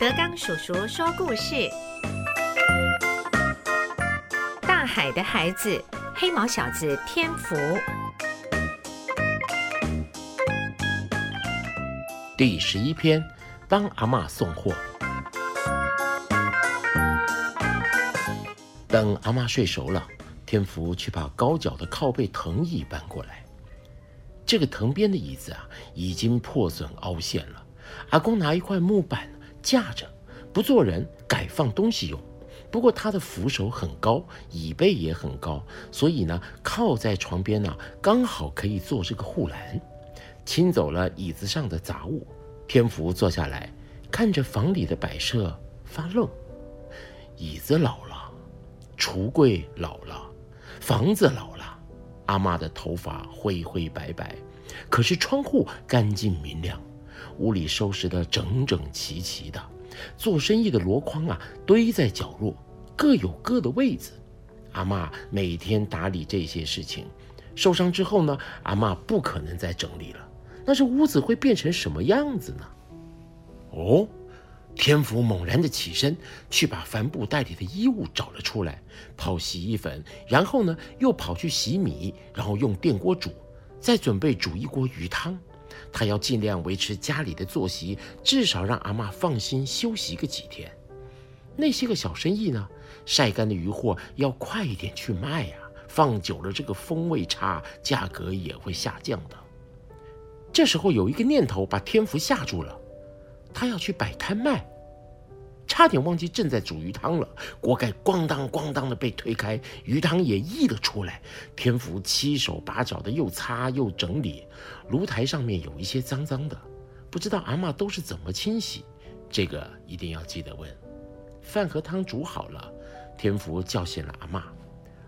德刚叔叔说故事：大海的孩子，黑毛小子天福。第十一篇，帮阿嬷送货。等阿嬷睡熟了，天福去把高脚的靠背藤椅搬过来。这个藤编的椅子啊，已经破损凹陷了。阿公拿一块木板架着，不做人，改放东西用。不过他的扶手很高，椅背也很高，所以呢，靠在床边呢，刚好可以做这个护栏。清走了椅子上的杂物，天福坐下来，看着房里的摆设发愣。椅子老了，橱柜老了，房子老了。阿妈的头发灰灰白白，可是窗户干净明亮，屋里收拾得整整齐齐的。做生意的箩筐啊，堆在角落，各有各的位子。阿妈每天打理这些事情，受伤之后呢，阿妈不可能再整理了。那这屋子会变成什么样子呢？哦。天福猛然的起身，去把帆布袋里的衣物找了出来，泡洗衣粉，然后呢，又跑去洗米，然后用电锅煮，再准备煮一锅鱼汤。他要尽量维持家里的作息，至少让阿妈放心休息个几天。那些个小生意呢，晒干的鱼货要快一点去卖呀，放久了这个风味差，价格也会下降的。这时候有一个念头把天福吓住了。他要去摆摊卖，差点忘记正在煮鱼汤了。锅盖咣当咣当的被推开，鱼汤也溢了出来。天福七手八脚的又擦又整理，炉台上面有一些脏脏的，不知道阿妈都是怎么清洗。这个一定要记得问。饭和汤煮好了，天福叫醒了阿妈。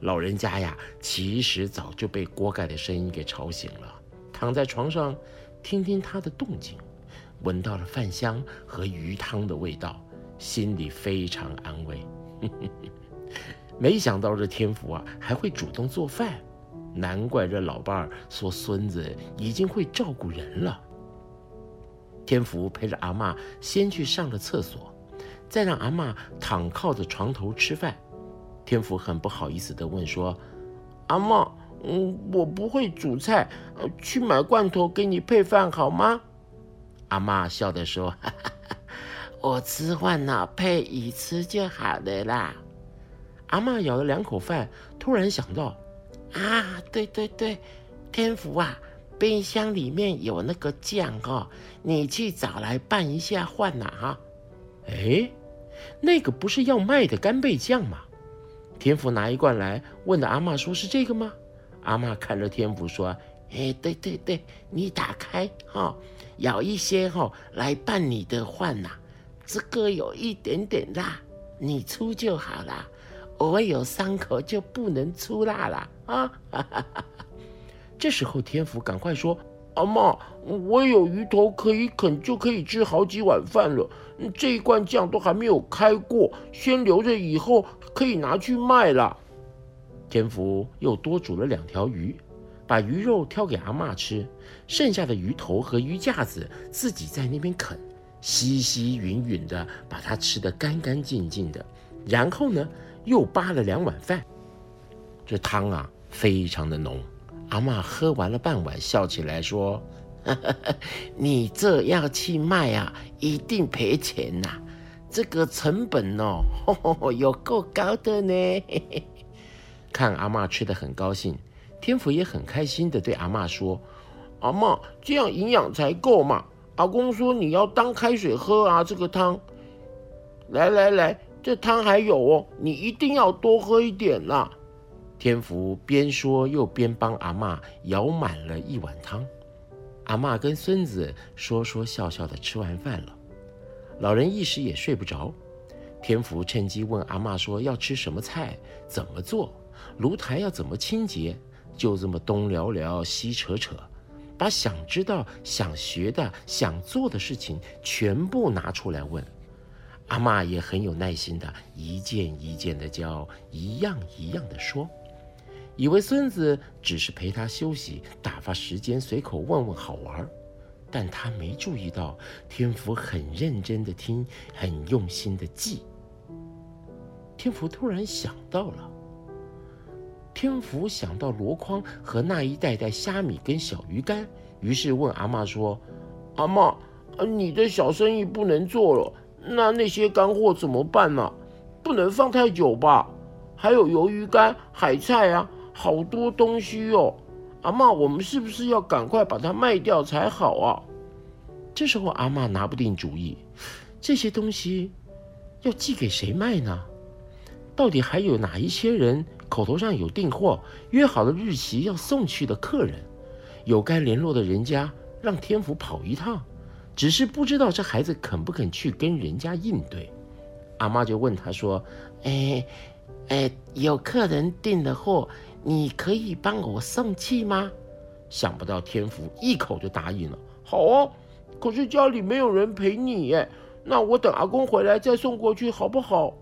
老人家呀，其实早就被锅盖的声音给吵醒了，躺在床上听听他的动静。闻到了饭香和鱼汤的味道，心里非常安慰。没想到这天福啊还会主动做饭，难怪这老伴儿说孙子已经会照顾人了。天福陪着阿妈先去上了厕所，再让阿妈躺靠着床头吃饭。天福很不好意思地问说：“阿妈，嗯，我不会煮菜，去买罐头给你配饭好吗？”阿妈笑着说：“哈 哈我吃饭呢，配鱼吃就好了啦。”阿妈咬了两口饭，突然想到：“啊，对对对，天福啊，冰箱里面有那个酱哦，你去找来拌一下饭呐哈。”哎，那个不是要卖的干贝酱吗？天福拿一罐来，问的阿妈说：“是这个吗？”阿妈看着天福说。哎，对对对，你打开哈，舀一些哈来拌你的饭呐。这个有一点点辣，你出就好了。我有伤口就不能出辣了啊！这时候天福赶快说：“阿妈，我有鱼头可以啃，就可以吃好几碗饭了。这一罐酱都还没有开过，先留着以后可以拿去卖了。”天福又多煮了两条鱼。把鱼肉挑给阿妈吃，剩下的鱼头和鱼架子自己在那边啃，稀稀匀匀的把它吃得干干净净的。然后呢，又扒了两碗饭。这汤啊，非常的浓。阿妈喝完了半碗，笑起来说：“ 你这要去卖啊，一定赔钱呐！这个成本哦，有够高的呢。”看阿妈吃的很高兴。天福也很开心的对阿妈说：“阿妈，这样营养才够嘛。阿公说你要当开水喝啊，这个汤。来来来，这汤还有哦，你一定要多喝一点啦。”天福边说又边帮阿妈舀满了一碗汤。阿妈跟孙子说说笑笑的吃完饭了，老人一时也睡不着。天福趁机问阿妈说：“要吃什么菜？怎么做？炉台要怎么清洁？”就这么东聊聊西扯扯，把想知道、想学的、想做的事情全部拿出来问。阿妈也很有耐心的，一件一件的教，一样一样的说。以为孙子只是陪他休息、打发时间，随口问问好玩但他没注意到天福很认真的听，很用心的记。天福突然想到了，天福想到箩筐和那一袋袋虾米跟小鱼干，于是问阿妈说：“阿妈，你的小生意不能做了，那那些干货怎么办呢？不能放太久吧？还有鱿鱼干、海菜啊，好多东西哦。阿妈，我们是不是要赶快把它卖掉才好啊？”这时候阿妈拿不定主意，这些东西要寄给谁卖呢？到底还有哪一些人口头上有订货、约好的日期要送去的客人？有该联络的人家，让天福跑一趟。只是不知道这孩子肯不肯去跟人家应对。阿妈就问他说：“哎哎，有客人订的货，你可以帮我送去吗？”想不到天福一口就答应了：“好哦，可是家里没有人陪你耶，那我等阿公回来再送过去好不好？”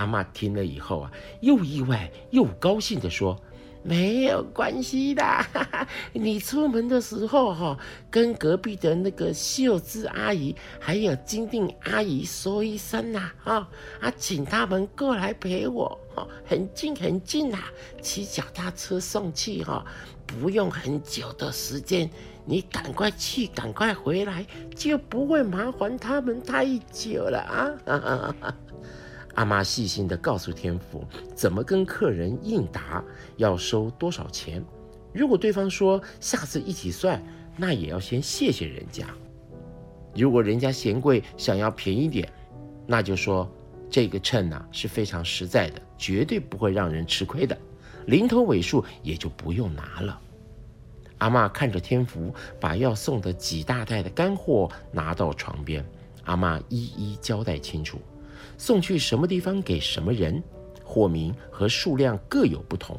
阿妈听了以后啊，又意外又高兴的说：“没有关系的，你出门的时候哈，跟隔壁的那个秀芝阿姨还有金定阿姨说一声呐，啊啊，请他们过来陪我，很近很近呐，骑脚踏车送去哈，不用很久的时间，你赶快去，赶快回来，就不会麻烦他们太久了啊。”阿妈细心地告诉天福怎么跟客人应答，要收多少钱。如果对方说下次一起算，那也要先谢谢人家。如果人家嫌贵，想要便宜点，那就说这个秤呐是非常实在的，绝对不会让人吃亏的。零头尾数也就不用拿了。阿妈看着天福把要送的几大袋的干货拿到床边，阿妈一一交代清楚。送去什么地方给什么人，货名和数量各有不同。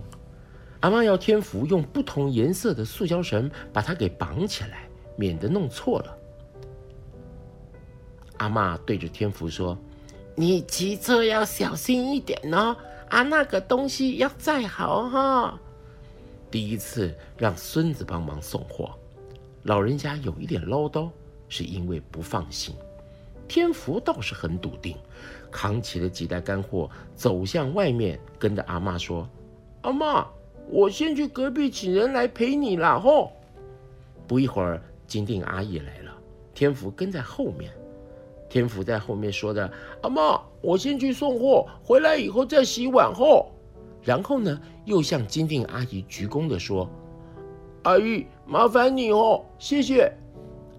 阿妈要天福用不同颜色的塑胶绳把它给绑起来，免得弄错了。阿妈对着天福说：“你骑车要小心一点哦，啊，那个东西要载好哈。”第一次让孙子帮忙送货，老人家有一点唠叨，是因为不放心。天福倒是很笃定。扛起了几袋干货，走向外面，跟着阿妈说：“阿妈，我先去隔壁请人来陪你了。”吼！不一会儿，金定阿姨来了，天福跟在后面。天福在后面说的：“阿妈，我先去送货，回来以后再洗碗。”吼！然后呢，又向金定阿姨鞠躬的说：“阿姨，麻烦你哦，谢谢。”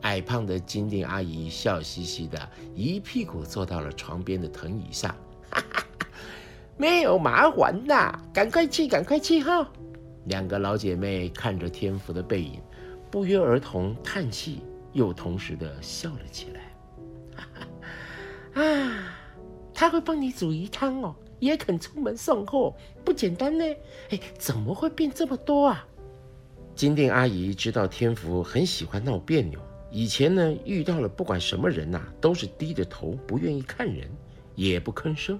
矮胖的金定阿姨笑嘻嘻的，一屁股坐到了床边的藤椅上。没有麻烦的，赶快去，赶快去哈！两个老姐妹看着天福的背影，不约而同叹气，又同时的笑了起来。啊，他会帮你煮鱼汤哦，也肯出门送货，不简单呢。哎，怎么会变这么多啊？金定阿姨知道天福很喜欢闹别扭。以前呢，遇到了不管什么人呐，都是低着头，不愿意看人，也不吭声。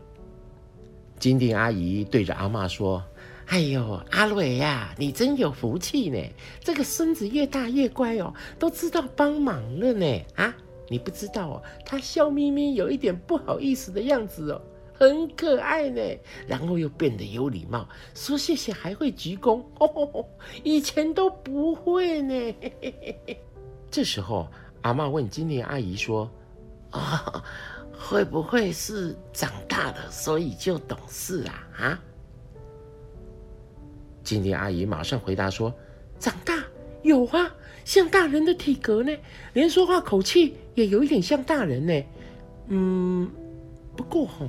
金定阿姨对着阿妈说：“哎呦，阿蕊呀，你真有福气呢！这个孙子越大越乖哦，都知道帮忙了呢。啊，你不知道哦，他笑眯眯，有一点不好意思的样子哦，很可爱呢。然后又变得有礼貌，说谢谢还会鞠躬哦，以前都不会呢。” 这时候，阿妈问金莲阿姨说：“啊，会不会是长大了，所以就懂事啊？”啊？金莲阿姨马上回答说：“长大有啊，像大人的体格呢，连说话口气也有一点像大人呢。嗯，不过吼，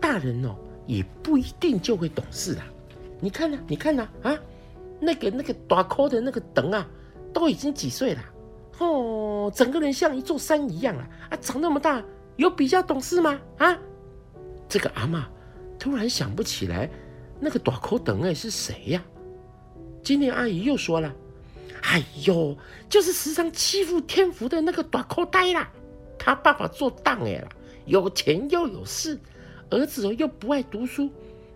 大人哦也不一定就会懂事啊。你看呢？你看呢？啊，那个那个大口的那个等啊，都已经几岁了？”哦，整个人像一座山一样啊！啊，长那么大，有比较懂事吗？啊，这个阿妈突然想不起来，那个短口等哎是谁呀？金莲阿姨又说了：“哎呦，就是时常欺负天福的那个短口呆啦！他爸爸做当哎啦，有钱又有势，儿子又不爱读书，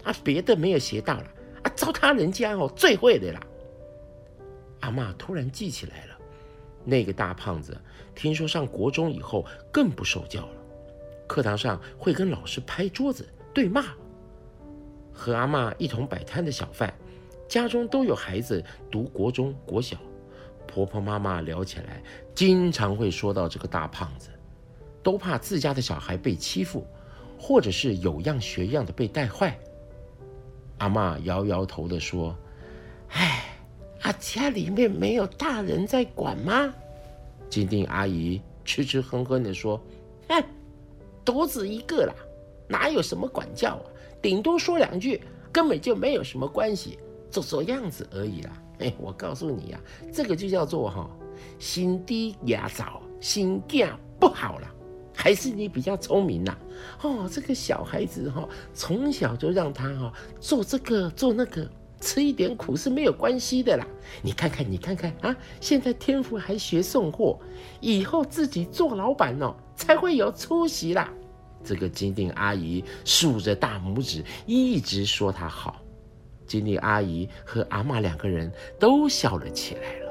啊，别的没有学到了，啊，糟蹋人家哦最会的啦！”阿妈突然记起来了。那个大胖子听说上国中以后更不受教了，课堂上会跟老师拍桌子对骂。和阿妈一同摆摊的小贩，家中都有孩子读国中、国小，婆婆妈妈聊起来，经常会说到这个大胖子，都怕自家的小孩被欺负，或者是有样学样的被带坏。阿妈摇摇头的说：“唉，啊，家里面没有大人在管吗？”金锭阿姨吃吃哼哼的说：“哼，独子一个啦，哪有什么管教啊？”顶多说两句，根本就没有什么关系，做做样子而已啦。哎，我告诉你呀，这个就叫做哈，心低牙早，心架不好了。还是你比较聪明呐。哦，这个小孩子哈，从小就让他哈做这个做那个，吃一点苦是没有关系的啦。你看看，你看看啊，现在天福还学送货，以后自己做老板哦，才会有出息啦。这个金锭阿姨竖着大拇指，一直说他好。金定阿姨和阿妈两个人都笑了起来了。